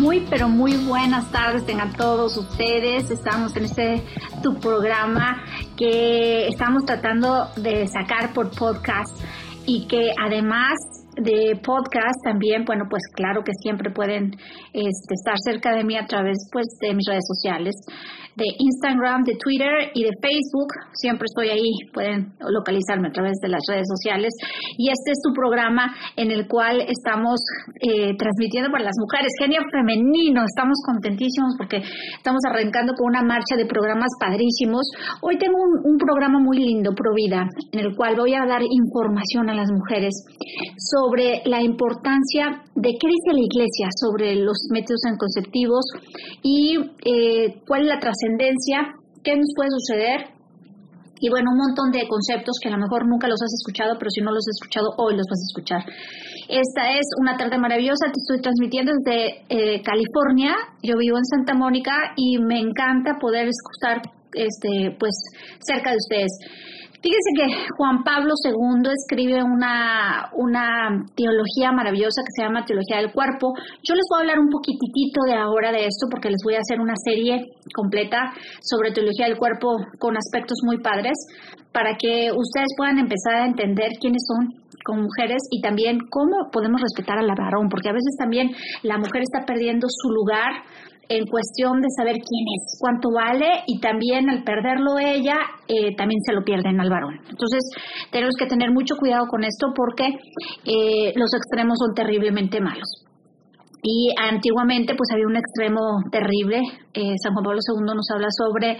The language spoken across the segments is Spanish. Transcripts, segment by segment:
Muy, pero muy buenas tardes tengan todos ustedes. Estamos en este tu programa que estamos tratando de sacar por podcast y que además de podcast también, bueno, pues claro que siempre pueden este, estar cerca de mí a través pues de mis redes sociales de Instagram, de Twitter y de Facebook. Siempre estoy ahí, pueden localizarme a través de las redes sociales. Y este es su programa en el cual estamos eh, transmitiendo para las mujeres. Genio femenino, estamos contentísimos porque estamos arrancando con una marcha de programas padrísimos. Hoy tengo un, un programa muy lindo, Provida, en el cual voy a dar información a las mujeres sobre la importancia de qué dice la iglesia sobre los métodos anticonceptivos y eh, cuál es la trascendencia, qué nos puede suceder y bueno, un montón de conceptos que a lo mejor nunca los has escuchado, pero si no los has escuchado, hoy los vas a escuchar. Esta es una tarde maravillosa, te estoy transmitiendo desde eh, California, yo vivo en Santa Mónica y me encanta poder escuchar este, pues, cerca de ustedes. Fíjense que Juan Pablo II escribe una, una teología maravillosa que se llama Teología del Cuerpo. Yo les voy a hablar un poquitito de ahora de esto porque les voy a hacer una serie completa sobre Teología del Cuerpo con aspectos muy padres para que ustedes puedan empezar a entender quiénes son como mujeres y también cómo podemos respetar al varón, porque a veces también la mujer está perdiendo su lugar en cuestión de saber quién es, cuánto vale y también al perderlo ella, eh, también se lo pierden al varón. Entonces, tenemos que tener mucho cuidado con esto porque eh, los extremos son terriblemente malos. Y antiguamente pues había un extremo terrible. Eh, San Juan Pablo II nos habla sobre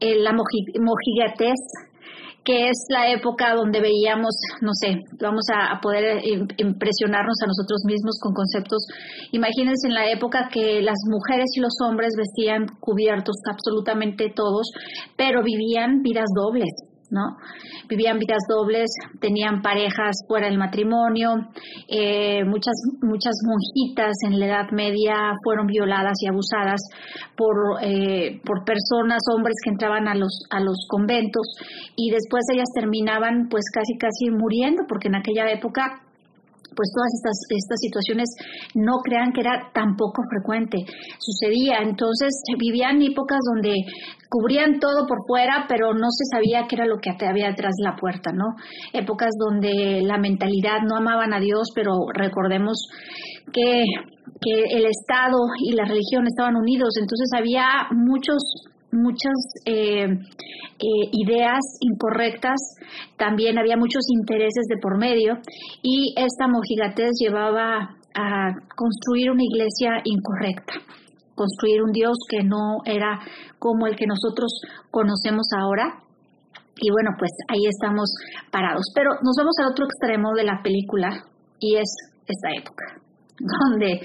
la mojigatez, que es la época donde veíamos, no sé, vamos a, poder impresionarnos a nosotros mismos con conceptos. Imagínense en la época que las mujeres y los hombres vestían cubiertos absolutamente todos, pero vivían vidas dobles. ¿No? Vivían vidas dobles, tenían parejas fuera del matrimonio, eh, muchas, muchas monjitas en la Edad Media fueron violadas y abusadas por, eh, por personas, hombres que entraban a los, a los conventos y después ellas terminaban pues casi casi muriendo porque en aquella época pues todas estas, estas situaciones no crean que era tan poco frecuente. Sucedía, entonces vivían épocas donde cubrían todo por fuera, pero no se sabía qué era lo que había detrás de la puerta, ¿no? Épocas donde la mentalidad no amaban a Dios, pero recordemos que, que el Estado y la religión estaban unidos, entonces había muchos muchas eh, eh, ideas incorrectas, también había muchos intereses de por medio y esta mojigatez llevaba a construir una iglesia incorrecta, construir un Dios que no era como el que nosotros conocemos ahora. Y bueno, pues ahí estamos parados. Pero nos vamos al otro extremo de la película y es esta época donde,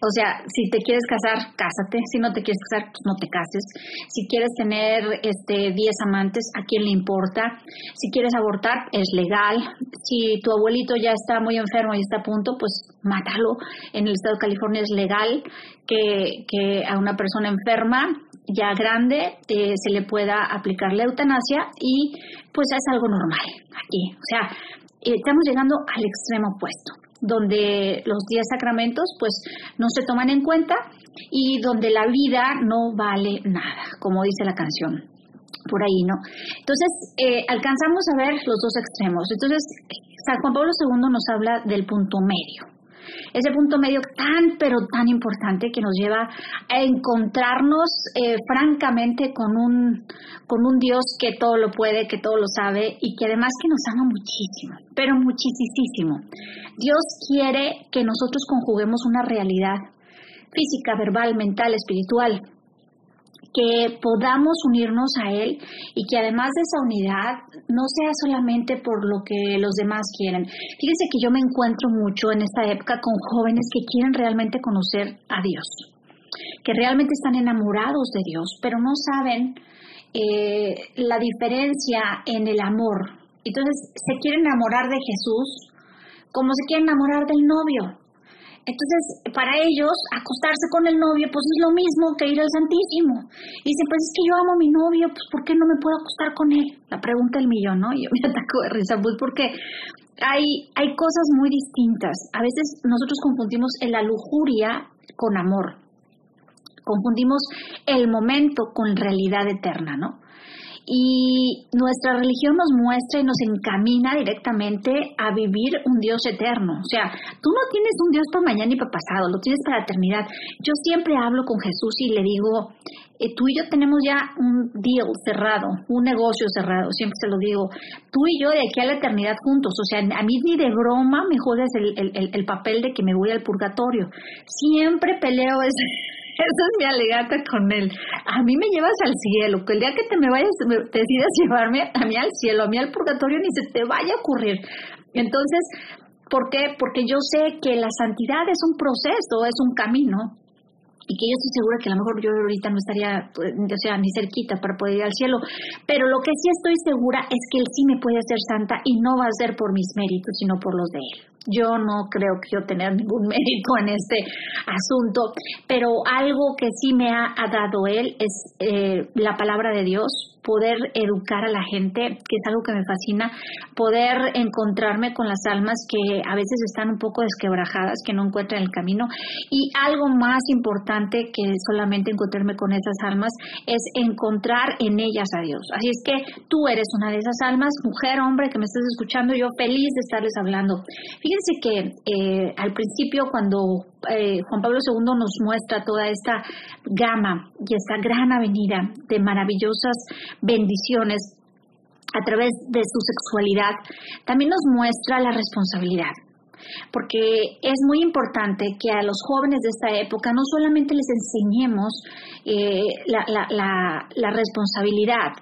o sea, si te quieres casar, cásate, si no te quieres casar, pues no te cases, si quieres tener este 10 amantes, ¿a quién le importa? Si quieres abortar, es legal, si tu abuelito ya está muy enfermo y está a punto, pues mátalo, en el estado de California es legal que, que a una persona enferma ya grande eh, se le pueda aplicar la eutanasia y pues es algo normal aquí, o sea, eh, estamos llegando al extremo opuesto donde los diez sacramentos pues no se toman en cuenta y donde la vida no vale nada, como dice la canción por ahí, ¿no? Entonces, eh, alcanzamos a ver los dos extremos. Entonces, San Juan Pablo II nos habla del punto medio ese punto medio tan, pero tan importante que nos lleva a encontrarnos eh, francamente con un, con un Dios que todo lo puede, que todo lo sabe y que además que nos ama muchísimo, pero muchísimo. Dios quiere que nosotros conjuguemos una realidad física, verbal, mental, espiritual, que podamos unirnos a Él y que además de esa unidad no sea solamente por lo que los demás quieren. Fíjense que yo me encuentro mucho en esta época con jóvenes que quieren realmente conocer a Dios, que realmente están enamorados de Dios, pero no saben eh, la diferencia en el amor. Entonces se quieren enamorar de Jesús como se quieren enamorar del novio. Entonces, para ellos, acostarse con el novio, pues es lo mismo que ir al Santísimo. Y dicen, pues es que yo amo a mi novio, pues ¿por qué no me puedo acostar con él? La pregunta del millón, ¿no? Y yo me ataco de risa, pues porque hay, hay cosas muy distintas. A veces nosotros confundimos la lujuria con amor. Confundimos el momento con realidad eterna, ¿no? Y nuestra religión nos muestra y nos encamina directamente a vivir un Dios eterno. O sea, tú no tienes un Dios para mañana y para pasado, lo tienes para la eternidad. Yo siempre hablo con Jesús y le digo, eh, tú y yo tenemos ya un deal cerrado, un negocio cerrado, siempre se lo digo. Tú y yo de aquí a la eternidad juntos. O sea, a mí ni de broma me juegas el, el papel de que me voy al purgatorio. Siempre peleo ese esa es mi alegata con él. A mí me llevas al cielo, el día que te me vayas, te decidas llevarme a mí al cielo, a mí al purgatorio, ni se te vaya a ocurrir. Entonces, ¿por qué? Porque yo sé que la santidad es un proceso, es un camino, y que yo estoy segura que a lo mejor yo ahorita no estaría, pues, o sea, ni cerquita para poder ir al cielo, pero lo que sí estoy segura es que Él sí me puede hacer santa y no va a ser por mis méritos, sino por los de Él. Yo no creo que yo tener ningún mérito en este asunto, pero algo que sí me ha, dado él es eh, la palabra de Dios, poder educar a la gente, que es algo que me fascina, poder encontrarme con las almas que a veces están un poco desquebrajadas, que no encuentran el camino, y algo más importante que solamente encontrarme con esas almas es encontrar en ellas a Dios. Así es que tú eres una de esas almas, mujer, hombre, que me estás escuchando, yo feliz de estarles hablando. Fíjense que eh, al principio cuando eh, Juan Pablo II nos muestra toda esta gama y esta gran avenida de maravillosas bendiciones a través de su sexualidad, también nos muestra la responsabilidad. Porque es muy importante que a los jóvenes de esta época no solamente les enseñemos eh, la responsabilidad,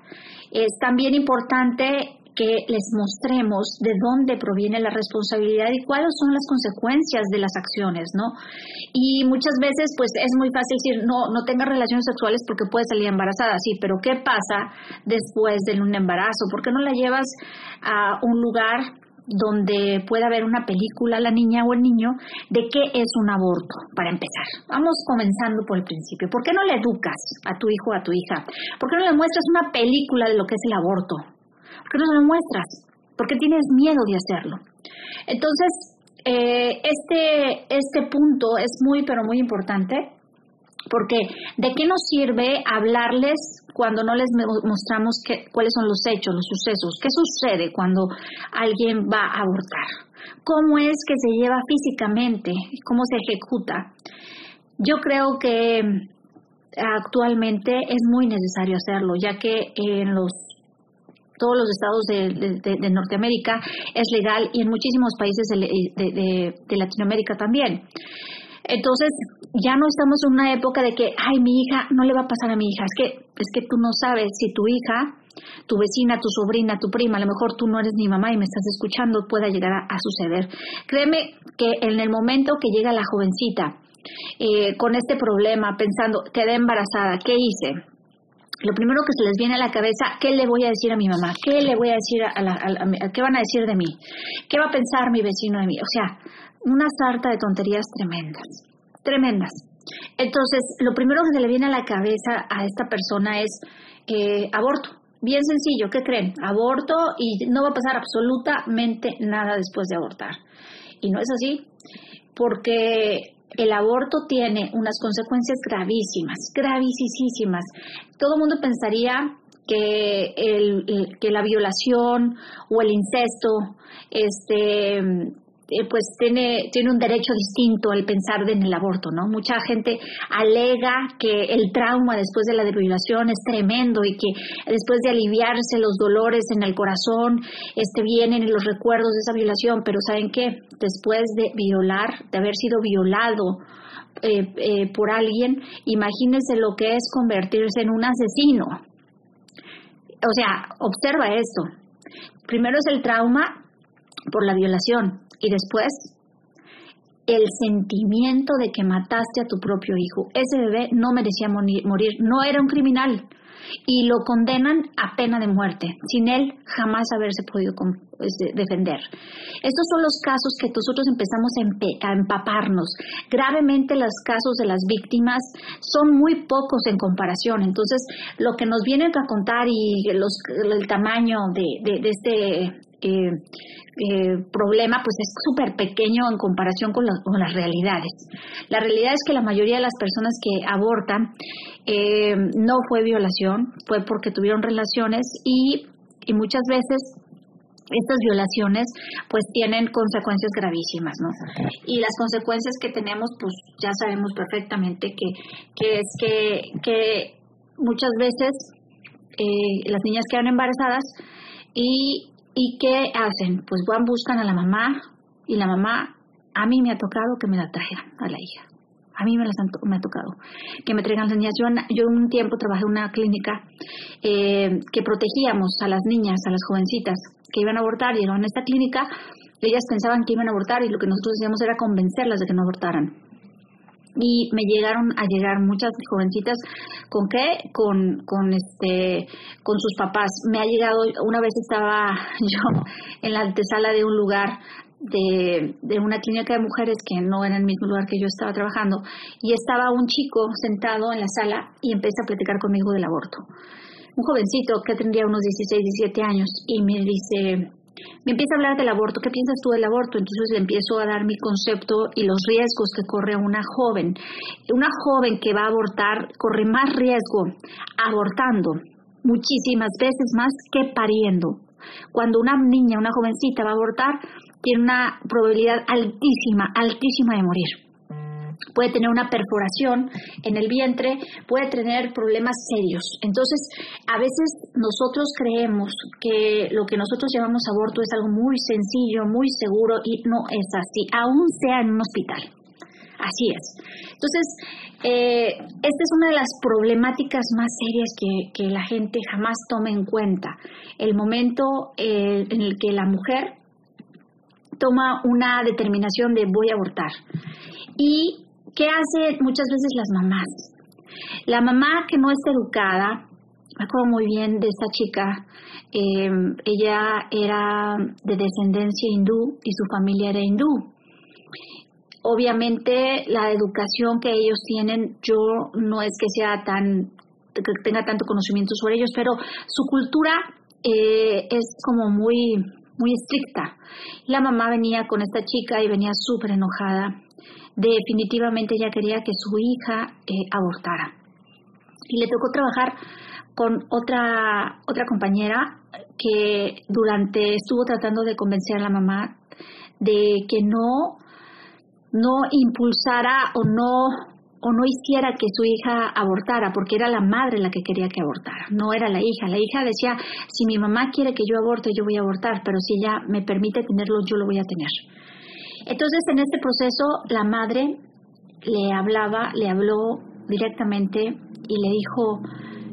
es también importante que les mostremos de dónde proviene la responsabilidad y cuáles son las consecuencias de las acciones, ¿no? Y muchas veces, pues es muy fácil decir, no, no tengas relaciones sexuales porque puedes salir embarazada, sí, pero ¿qué pasa después de un embarazo? ¿Por qué no la llevas a un lugar donde pueda ver una película la niña o el niño de qué es un aborto, para empezar. Vamos comenzando por el principio. ¿Por qué no le educas a tu hijo o a tu hija? ¿Por qué no le muestras una película de lo que es el aborto? ¿Por qué no lo muestras? ¿Por qué tienes miedo de hacerlo? Entonces, eh, este, este punto es muy, pero muy importante porque ¿de qué nos sirve hablarles cuando no les mostramos cuáles son los hechos, los sucesos? ¿Qué sucede cuando alguien va a abortar? ¿Cómo es que se lleva físicamente? ¿Cómo se ejecuta? Yo creo que actualmente es muy necesario hacerlo, ya que en los todos los estados de, Norteamérica es legal y en muchísimos países de, Latinoamérica también. Entonces, ya no estamos en una época de que, ay, mi hija, no le va a pasar a mi hija. Es que, es que tú no sabes si tu hija, tu vecina, tu sobrina, tu prima, a lo mejor tú no eres mi mamá y me estás escuchando, pueda llegar a, suceder. Créeme que en el momento que llega la jovencita eh, con este problema, pensando, quedé embarazada, ¿qué hice? Lo primero que se les viene a la cabeza, ¿qué le voy a decir a mi mamá? ¿Qué le voy a decir a, la, qué van a decir de mí? ¿Qué va a pensar mi vecino de mí? O sea, una sarta de tonterías tremendas, tremendas. Entonces, lo primero que se le viene a la cabeza a esta persona es eh, aborto. Bien sencillo, ¿qué creen? Aborto y no va a pasar absolutamente nada después de abortar. Y no es así, porque el aborto tiene unas consecuencias gravísimas, gravísimas. Todo el mundo pensaría que, el, que la violación o el incesto este, eh, pues tiene, tiene un derecho distinto al pensar en el aborto, ¿no? Mucha gente alega que el trauma después de la violación es tremendo y que después de aliviarse los dolores en el corazón, este, vienen los recuerdos de esa violación, pero ¿saben qué? Después de violar, de haber sido violado, eh, eh, por alguien, imagínense lo que es convertirse en un asesino. O sea, observa esto. Primero es el trauma por la violación y después el sentimiento de que mataste a tu propio hijo. Ese bebé no merecía morir, no era un criminal y lo condenan a pena de muerte, sin él jamás haberse podido este, defender. Estos son los casos que nosotros empezamos a, empaparnos. Gravemente los casos de las víctimas son muy pocos en comparación. Entonces, lo que nos vienen a contar y el tamaño de, este eh, eh, problema pues es súper pequeño en comparación con, las realidades. La realidad es que la mayoría de las personas que abortan eh, no fue violación, fue porque tuvieron relaciones y, y muchas veces estas violaciones pues tienen consecuencias gravísimas, ¿no? Y las consecuencias que tenemos pues ya sabemos perfectamente que, que es que, que muchas veces eh, las niñas quedan embarazadas y, y ¿qué hacen? Pues van, buscan a la mamá y la mamá, a mí me ha tocado que me la traigan a la hija. A mí me, las me ha tocado que me traigan las niñas. Yo, yo un tiempo trabajé en una clínica eh, que protegíamos a las niñas, a las jovencitas que iban a abortar, llegaban a esta clínica, ellas pensaban que iban a abortar y lo que nosotros hacíamos era convencerlas de que no abortaran y me llegaron a llegar muchas jovencitas. Con qué con con este con sus papás. Me ha llegado una vez estaba yo en la antesala de un lugar de, de una clínica de mujeres que no era el mismo lugar que yo estaba trabajando y estaba un chico sentado en la sala y empecé a platicar conmigo del aborto. Un jovencito que tendría unos 16 17 años y me dice me empieza a hablar del aborto. ¿Qué piensas tú del aborto? Entonces le empiezo a dar mi concepto y los riesgos que corre una joven. Una joven que va a abortar corre más riesgo abortando muchísimas veces más que pariendo. Cuando una niña, una jovencita va a abortar, tiene una probabilidad altísima, altísima de morir puede tener una perforación en el vientre, puede tener problemas serios. Entonces, a veces nosotros creemos que lo que nosotros llamamos aborto es algo muy sencillo, muy seguro y no es así, aún sea en un hospital. Así es. Entonces, eh, esta es una de las problemáticas más serias que, la gente jamás toma en cuenta. El momento eh, en el que la mujer toma una determinación de voy a abortar. Y ¿Qué hacen muchas veces las mamás? La mamá que no está educada, me acuerdo muy bien de esta chica, em, ella era de descendencia hindú y su familia era hindú. Obviamente la educación que ellos tienen, yo no es que sea tan que tenga tanto conocimiento sobre ellos, pero su cultura eh, es como muy muy estricta. La mamá venía con esta chica y venía súper enojada definitivamente ella quería que su hija eh, abortara. Y le tocó trabajar con otra, otra compañera que durante estuvo tratando de convencer a la mamá de que no, no impulsara o no o no hiciera que su hija abortara, porque era la madre la que quería que abortara, no era la hija. La hija decía, si mi mamá quiere que yo aborte, yo voy a abortar, pero si ella me permite tenerlo, yo lo voy a tener. Entonces, en este proceso, la madre le hablaba, le habló directamente y le dijo,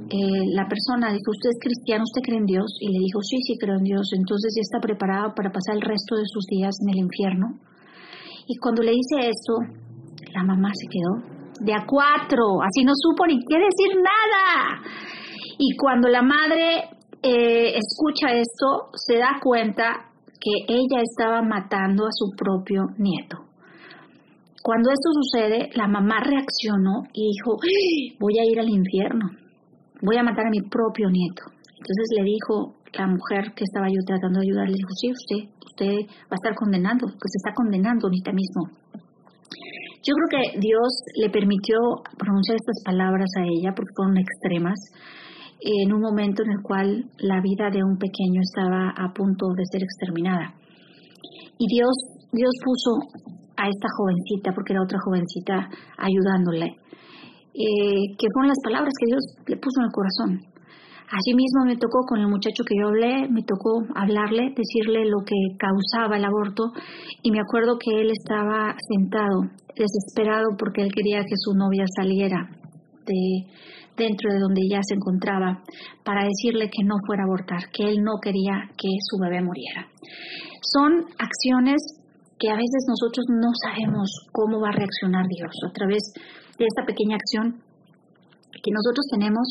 eh, la persona dijo, ¿usted es cristiano? ¿Usted cree en Dios? Y le dijo, sí, sí creo en Dios. Entonces ya está preparado para pasar el resto de sus días en el infierno. Y cuando le dice eso, la mamá se quedó de a cuatro, así no supo ni qué decir nada. Y cuando la madre eh, escucha esto, se da cuenta que ella estaba matando a su propio nieto. Cuando esto sucede, la mamá reaccionó y dijo, ¡Ah! voy a ir al infierno, voy a matar a mi propio nieto. Entonces le dijo la mujer que estaba yo tratando de ayudar, le dijo, sí, usted, usted va a estar condenando, pues está condenando ahorita mismo. Yo creo que Dios le permitió pronunciar estas palabras a ella porque fueron extremas en un momento en el cual la vida de un pequeño estaba a punto de ser exterminada. Y Dios, Dios puso a esta jovencita, porque era otra jovencita, ayudándole, eh, que fueron las palabras que Dios le puso en el corazón. Allí mismo me tocó con el muchacho que yo hablé, me tocó hablarle, decirle lo que causaba el aborto y me acuerdo que él estaba sentado, desesperado porque él quería que su novia saliera de, dentro de donde ella se encontraba para decirle que no fuera a abortar, que él no quería que su bebé muriera. Son acciones que a veces nosotros no sabemos cómo va a reaccionar Dios a través de esta pequeña acción que nosotros tenemos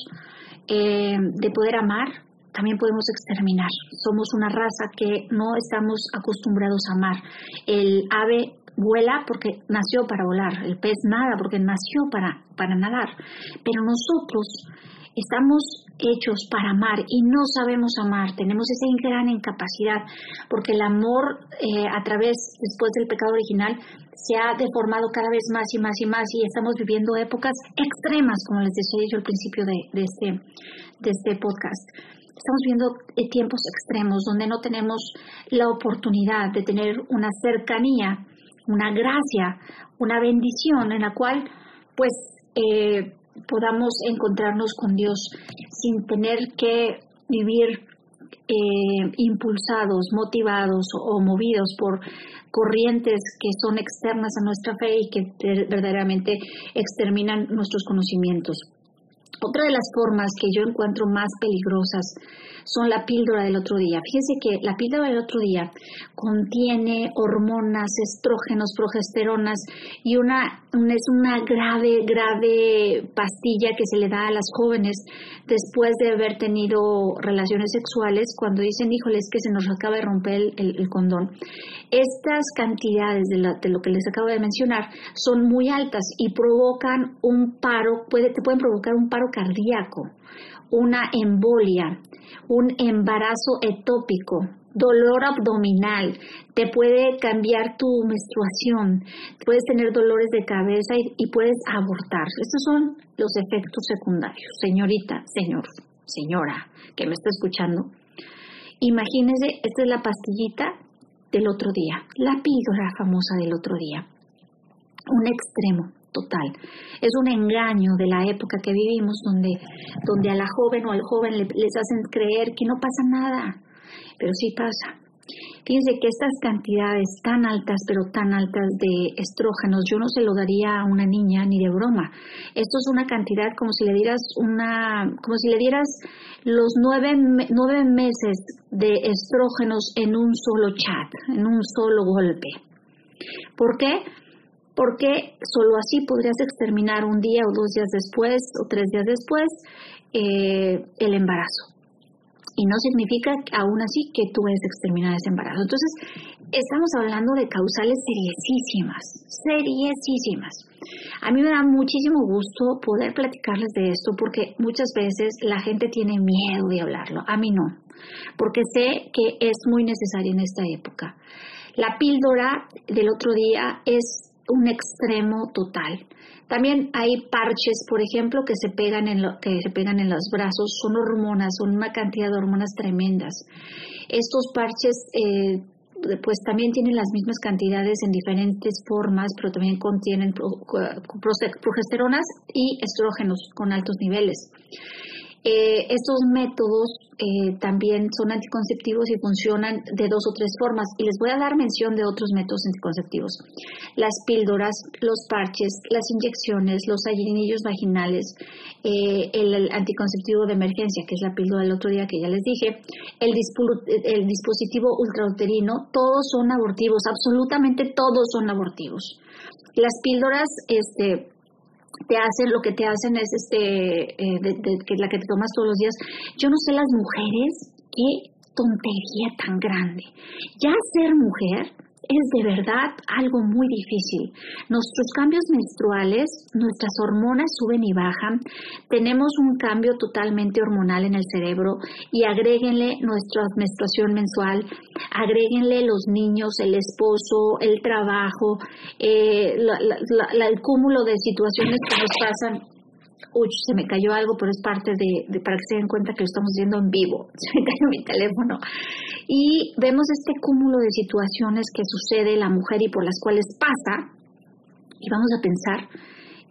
eh, de poder amar, también podemos exterminar. Somos una raza que no estamos acostumbrados a amar. El ave vuela porque nació para volar, el pez nada porque nació para, para nadar, pero nosotros estamos hechos para amar y no sabemos amar, tenemos esa gran incapacidad, porque el amor eh, a través, después del pecado original, se ha deformado cada vez más y más y más y estamos viviendo épocas extremas, como les decía yo al principio de, de, este, de este podcast. Estamos viviendo eh, tiempos extremos donde no tenemos la oportunidad de tener una cercanía, una gracia, una bendición en la cual pues eh, podamos encontrarnos con Dios sin tener que vivir eh, impulsados, motivados o, movidos por corrientes que son externas a nuestra fe y que verdaderamente exterminan nuestros conocimientos. Otra de las formas que yo encuentro más peligrosas son la píldora del otro día. Fíjense que la píldora del otro día contiene hormonas, estrógenos, progesteronas y una, es una grave, grave pastilla que se le da a las jóvenes después de haber tenido relaciones sexuales cuando dicen, híjole, es que se nos acaba de romper el, condón. Estas cantidades de, lo que les acabo de mencionar son muy altas y provocan un paro, puede, te pueden provocar un paro cardíaco una embolia, un embarazo etópico, dolor abdominal, te puede cambiar tu menstruación, puedes tener dolores de cabeza y, puedes abortar. Estos son los efectos secundarios. Señorita, señor, señora que me está escuchando, imagínese, esta es la pastillita del otro día, la píldora famosa del otro día. Un extremo total. Es un engaño de la época que vivimos donde, donde a la joven o al joven les hacen creer que no pasa nada, pero sí pasa. Fíjense que estas cantidades tan altas, pero tan altas de estrógenos, yo no se lo daría a una niña ni de broma. Esto es una cantidad como si le dieras una, como si le dieras los nueve, nueve meses de estrógenos en un solo chat, en un solo golpe. ¿Por qué? Porque solo así podrías exterminar un día o dos días después o tres días después eh, el embarazo. Y no significa aún así que tú vayas a exterminar ese embarazo. Entonces, estamos hablando de causales seriesísimas, seriesísimas. A mí me da muchísimo gusto poder platicarles de esto porque muchas veces la gente tiene miedo de hablarlo. A mí no, porque sé que es muy necesario en esta época. La píldora del otro día es un extremo total. También hay parches, por ejemplo, que se pegan en que se pegan en los brazos, son hormonas, son una cantidad de hormonas tremendas. Estos parches eh, pues también tienen las mismas cantidades en diferentes formas, pero también contienen progesteronas y estrógenos con altos niveles. Eh, estos métodos eh, también son anticonceptivos y funcionan de dos o tres formas. Y les voy a dar mención de otros métodos anticonceptivos. Las píldoras, los parches, las inyecciones, los allinillos vaginales, eh, el, anticonceptivo de emergencia, que es la píldora del otro día que ya les dije, el, el dispositivo ultrauterino, todos son abortivos, absolutamente todos son abortivos. Las píldoras, este, te hacen, lo que te hacen es este, eh, que la que te tomas todos los días. Yo no sé las mujeres, qué tontería tan grande. Ya ser mujer es de verdad algo muy difícil. Nuestros cambios menstruales, nuestras hormonas suben y bajan, tenemos un cambio totalmente hormonal en el cerebro y agréguenle nuestra menstruación mensual, agréguenle los niños, el esposo, el trabajo, eh, el cúmulo de situaciones que nos pasan uy, se me cayó algo, pero es parte de, para que se den cuenta que lo estamos viendo en vivo, se me cayó mi teléfono. Y vemos este cúmulo de situaciones que sucede la mujer y por las cuales pasa, y vamos a pensar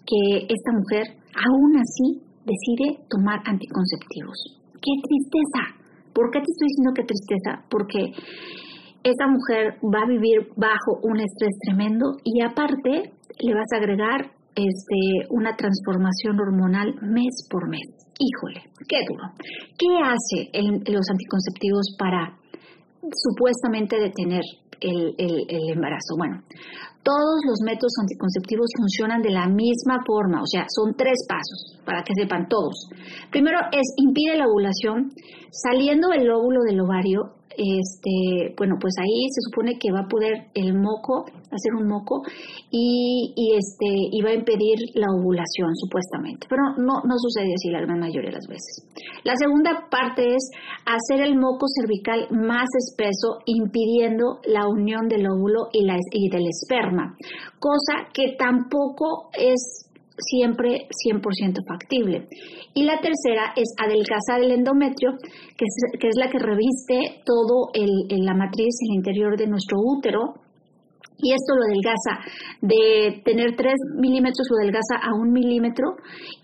que esta mujer aún así decide tomar anticonceptivos. ¡Qué tristeza! ¿Por qué te estoy diciendo qué tristeza? Porque esta mujer va a vivir bajo un estrés tremendo y aparte le vas a agregar este, una transformación hormonal mes por mes. Híjole, qué duro. ¿Qué hace los anticonceptivos para supuestamente detener el, embarazo? Bueno, todos los métodos anticonceptivos funcionan de la misma forma, o sea, son tres pasos para que sepan todos. Primero es impide la ovulación, saliendo el óvulo del ovario, este, bueno, pues ahí se supone que va a poder el moco, hacer un moco y, y este, y va a impedir la ovulación supuestamente, pero no, no sucede así la gran mayoría de las veces. La segunda parte es hacer el moco cervical más espeso, impidiendo la unión del óvulo y, la, y del esperma, cosa que tampoco es siempre 100% factible. Y la tercera es adelgazar el endometrio, que es, la que reviste todo el, la matriz, el interior de nuestro útero, y esto lo adelgaza de tener 3 milímetros, lo adelgaza a 1 milímetro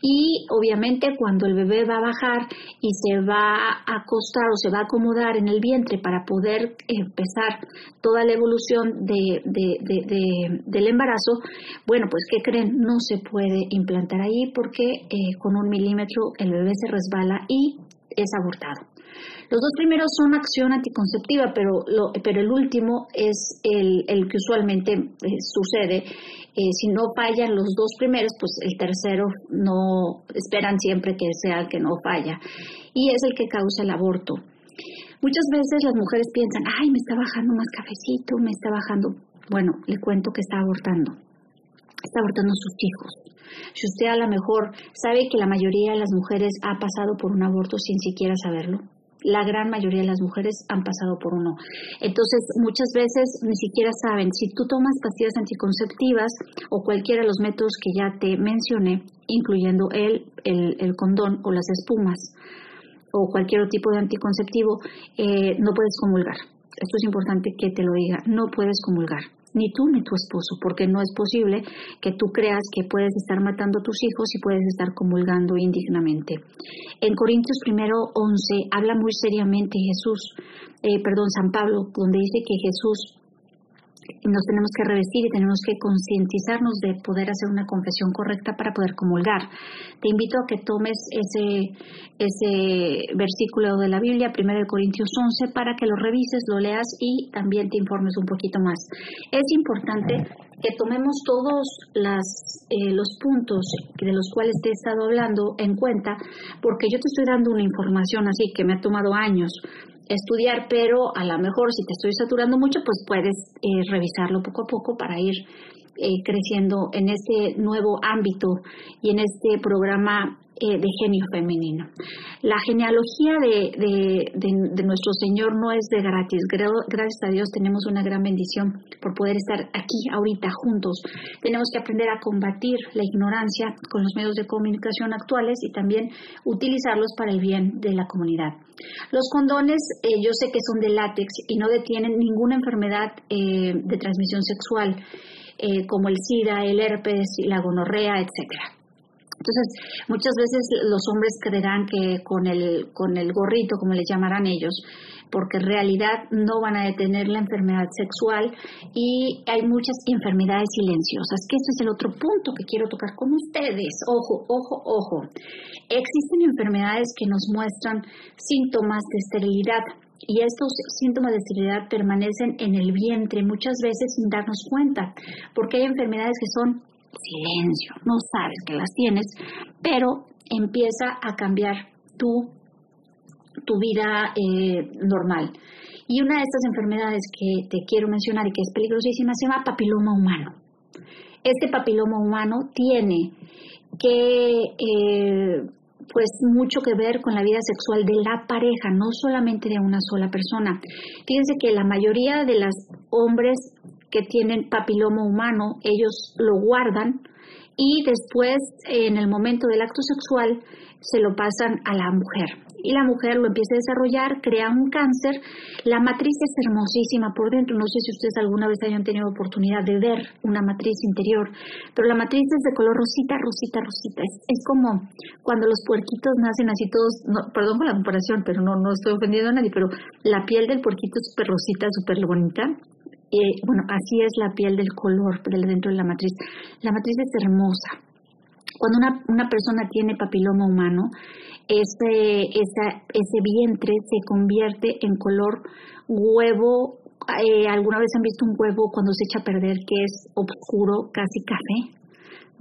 y obviamente cuando el bebé va a bajar y se va a acostar o se va a acomodar en el vientre para poder empezar toda la evolución de, del embarazo, bueno, pues ¿qué creen? No se puede implantar ahí porque eh, con un milímetro el bebé se resbala y es abortado. Los dos primeros son acción anticonceptiva, pero, lo, pero el último es el, que usualmente eh, sucede. Eh, si no fallan los dos primeros, pues el tercero no esperan siempre que sea el que no falla. Y es el que causa el aborto. Muchas veces las mujeres piensan, ay, me está bajando más cafecito, me está bajando. Bueno, le cuento que está abortando. Está abortando sus hijos. Si usted a lo mejor sabe que la mayoría de las mujeres ha pasado por un aborto sin siquiera saberlo, la gran mayoría de las mujeres han pasado por uno. Entonces, muchas veces ni siquiera saben, si tú tomas pastillas anticonceptivas o cualquiera de los métodos que ya te mencioné, incluyendo el, el, condón o las espumas o cualquier tipo de anticonceptivo, eh, no puedes comulgar. Esto es importante que te lo diga, no puedes comulgar ni tú ni tu esposo, porque no es posible que tú creas que puedes estar matando a tus hijos y puedes estar comulgando indignamente. En Corintios primero 11 habla muy seriamente Jesús, eh, perdón, San Pablo, donde dice que Jesús nos tenemos que revestir y tenemos que concientizarnos de poder hacer una confesión correcta para poder comulgar. Te invito a que tomes ese, ese versículo de la Biblia, 1 Corintios 11, para que lo revises, lo leas y también te informes un poquito más. Es importante que tomemos todos las, eh, los puntos de los cuales te he estado hablando en cuenta, porque yo te estoy dando una información así que me ha tomado años estudiar, pero a lo mejor si te estoy saturando mucho, pues puedes eh, revisarlo poco a poco para ir eh, creciendo en este nuevo ámbito y en este programa eh, de genio femenino. La genealogía de, de, nuestro Señor no es de gratis. Gracias a Dios tenemos una gran bendición por poder estar aquí ahorita juntos. Tenemos que aprender a combatir la ignorancia con los medios de comunicación actuales y también utilizarlos para el bien de la comunidad. Los condones eh, yo sé que son de látex y no detienen ninguna enfermedad eh, de transmisión sexual como el SIDA, el herpes, la gonorrea, etcétera. Entonces, muchas veces los hombres creerán que con el, con el gorrito, como le llamarán ellos, porque en realidad no van a detener la enfermedad sexual y hay muchas enfermedades silenciosas, que ese es el otro punto que quiero tocar con ustedes. Ojo, ojo, ojo. Existen enfermedades que nos muestran síntomas de esterilidad y estos síntomas de esterilidad permanecen en el vientre muchas veces sin darnos cuenta, porque hay enfermedades que son silencio, no sabes que las tienes, pero empieza a cambiar tu, tu vida eh, normal. Y una de estas enfermedades que te quiero mencionar y que es peligrosísima se llama papiloma humano. Este papiloma humano tiene que, eh, pues, mucho que ver con la vida sexual de la pareja, no solamente de una sola persona. Fíjense que la mayoría de los hombres que tienen papiloma humano, ellos lo guardan y después en el momento del acto sexual se lo pasan a la mujer y la mujer lo empieza a desarrollar, crea un cáncer. La matriz es hermosísima por dentro. No sé si ustedes alguna vez hayan tenido oportunidad de ver una matriz interior, pero la matriz es de color rosita, rosita, rosita. Es, como cuando los puerquitos nacen así todos, perdón por la comparación, pero no, no estoy ofendiendo a nadie, pero la piel del puerquito es súper rosita, súper bonita eh, bueno, así es la piel del color dentro de la matriz. La matriz es hermosa. Cuando una, una persona tiene papiloma humano, ese, ese vientre se convierte en color huevo. Eh, ¿Alguna vez han visto un huevo cuando se echa a perder que es oscuro, casi café?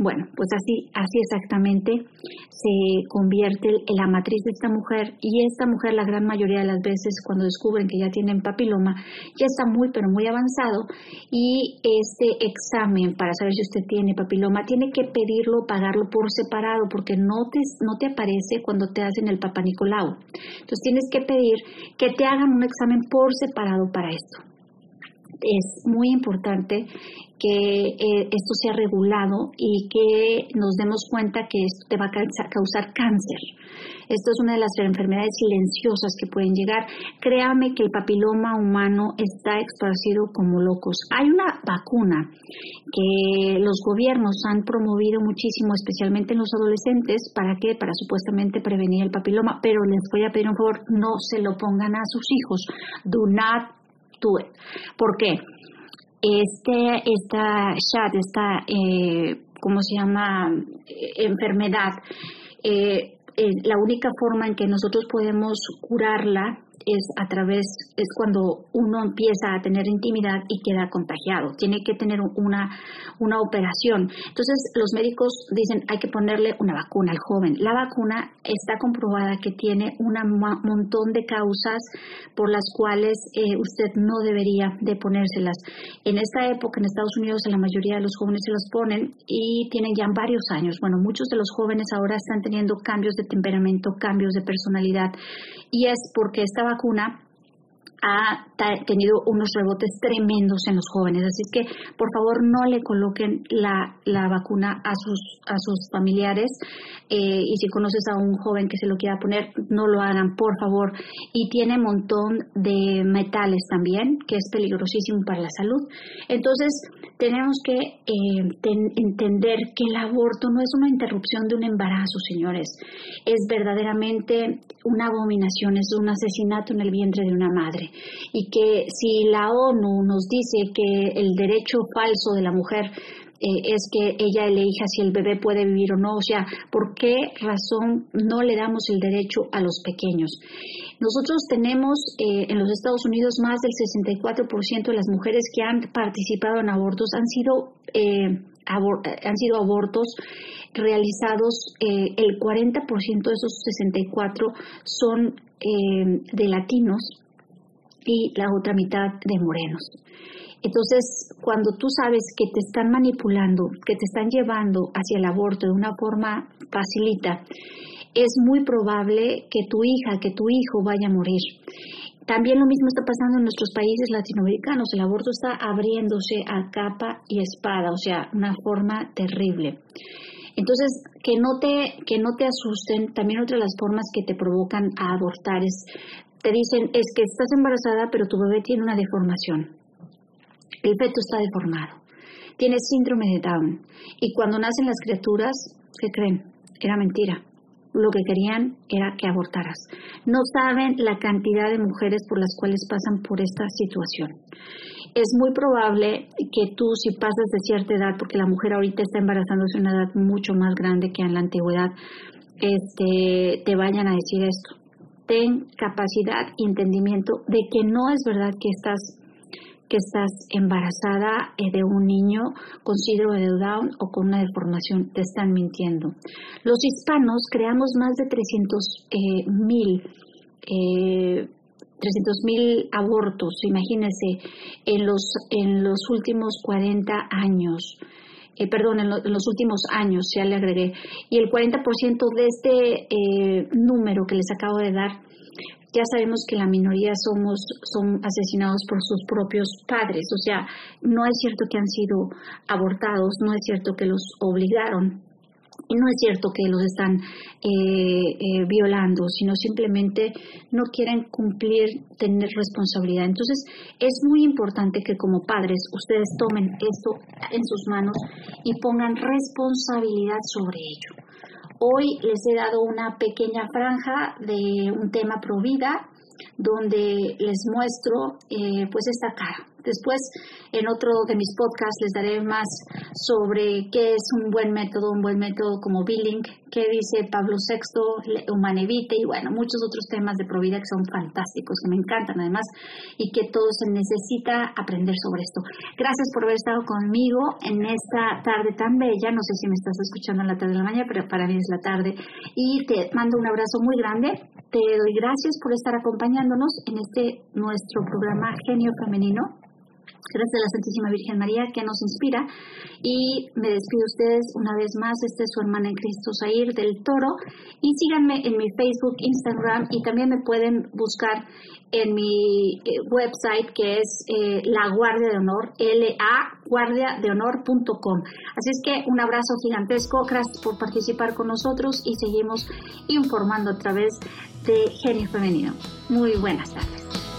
Bueno, pues así, así exactamente se convierte en la matriz de esta mujer y esta mujer la gran mayoría de las veces cuando descubren que ya tienen papiloma ya está muy pero muy avanzado y este examen para saber si usted tiene papiloma tiene que pedirlo, pagarlo por separado porque no te, no te aparece cuando te hacen el papanicolau. Entonces tienes que pedir que te hagan un examen por separado para esto es muy importante que eh, esto sea regulado y que nos demos cuenta que esto te va a causar cáncer. Esto es una de las enfermedades silenciosas que pueden llegar. Créame que el papiloma humano está esparcido como locos. Hay una vacuna que los gobiernos han promovido muchísimo, especialmente en los adolescentes. ¿Para qué? Para supuestamente prevenir el papiloma. Pero les voy a pedir un favor, no se lo pongan a sus hijos. Do not it. ¿Por qué? este, esta chat, esta, eh, ¿cómo se llama?, eh, enfermedad, eh, la única forma en que nosotros podemos curarla es a través, es cuando uno empieza a tener intimidad y queda contagiado. Tiene que tener una, una operación. Entonces, los médicos dicen hay que ponerle una vacuna al joven. La vacuna está comprobada que tiene un montón de causas por las cuales eh, usted no debería de ponérselas. En esta época, en Estados Unidos, la mayoría de los jóvenes se las ponen y tienen ya varios años. Bueno, muchos de los jóvenes ahora están teniendo cambios de temperamento, cambios de personalidad y es porque esta vacuna ha tenido unos rebotes tremendos en los jóvenes. Así que, por favor, no le coloquen la, la vacuna a sus, a sus familiares. Eh, y si conoces a un joven que se lo quiera poner, no lo hagan, por favor. Y tiene un montón de metales también, que es peligrosísimo para la salud. Entonces, tenemos que eh, entender que el aborto no es una interrupción de un embarazo, señores. Es verdaderamente una abominación, es un asesinato en el vientre de una madre y que si la ONU nos dice que el derecho falso de la mujer eh, es que ella elija si el bebé puede vivir o no, o sea, ¿por qué razón no le damos el derecho a los pequeños? Nosotros tenemos eh, en los Estados Unidos más del 64% de las mujeres que han participado en abortos han sido, eh, han sido abortos realizados, el 40% de esos 64 son de latinos y la otra mitad de morenos. Entonces, cuando tú sabes que te están manipulando, que te están llevando hacia el aborto de una forma facilita, es muy probable que tu hija, que tu hijo vaya a morir. También lo mismo está pasando en nuestros países latinoamericanos. El aborto está abriéndose a capa y espada, o sea, una forma terrible. Entonces, que no te, que no te asusten, también otra de las formas que te provocan a abortar es te dicen es que estás embarazada pero tu bebé tiene una deformación. El feto está deformado. Tiene síndrome de Down. Y cuando nacen las criaturas, ¿qué creen? Era mentira. Lo que querían era que abortaras. No saben la cantidad de mujeres por las cuales pasan por esta situación. Es muy probable que tú, si pasas de cierta edad, porque la mujer ahorita está embarazándose a una edad mucho más grande que en la antigüedad, este, te vayan a decir esto ten capacidad y entendimiento de que no es verdad que estás que estás embarazada eh, de un niño con síndrome de Down o con una deformación, te están mintiendo. Los hispanos creamos más de 300 eh, mil eh, mil abortos, imagínense, en los, en los últimos 40 años. Eh, perdón, en, los últimos años, ya le agregué, y el 40% de este eh, número que les acabo de dar, ya sabemos que la minoría somos son asesinados por sus propios padres, o sea, no es cierto que han sido abortados, no es cierto que los obligaron, no es cierto que los están eh, eh, violando, sino simplemente no quieren cumplir, tener responsabilidad. Entonces, es muy importante que como padres ustedes tomen esto en sus manos y pongan responsabilidad sobre ello. Hoy les he dado una pequeña franja de un tema pro vida donde les muestro eh, pues esta cara, Después, en otro de mis podcasts, les daré más sobre qué es un buen método, un buen método como Billing, qué dice Pablo VI, Humanevite y bueno, muchos otros temas de Provida que son fantásticos, que me encantan además y que todo se necesita aprender sobre esto. Gracias por haber estado conmigo en esta tarde tan bella. No sé si me estás escuchando en la tarde de la mañana, pero para mí es la tarde. Y te mando un abrazo muy grande. Te doy gracias por estar acompañándonos en este nuestro programa Genio Femenino Gracias a la Santísima Virgen María que nos inspira. Y me despido de ustedes una vez más. Esta es su hermana en Cristo, Zair del Toro. Y síganme en mi Facebook, Instagram y también me pueden buscar en mi eh, website que es eh, La Guardia de Honor, laguardiadehonor.com. Así es que un abrazo gigantesco. Gracias por participar con nosotros y seguimos informando a través de Genio Femenino. Muy buenas tardes.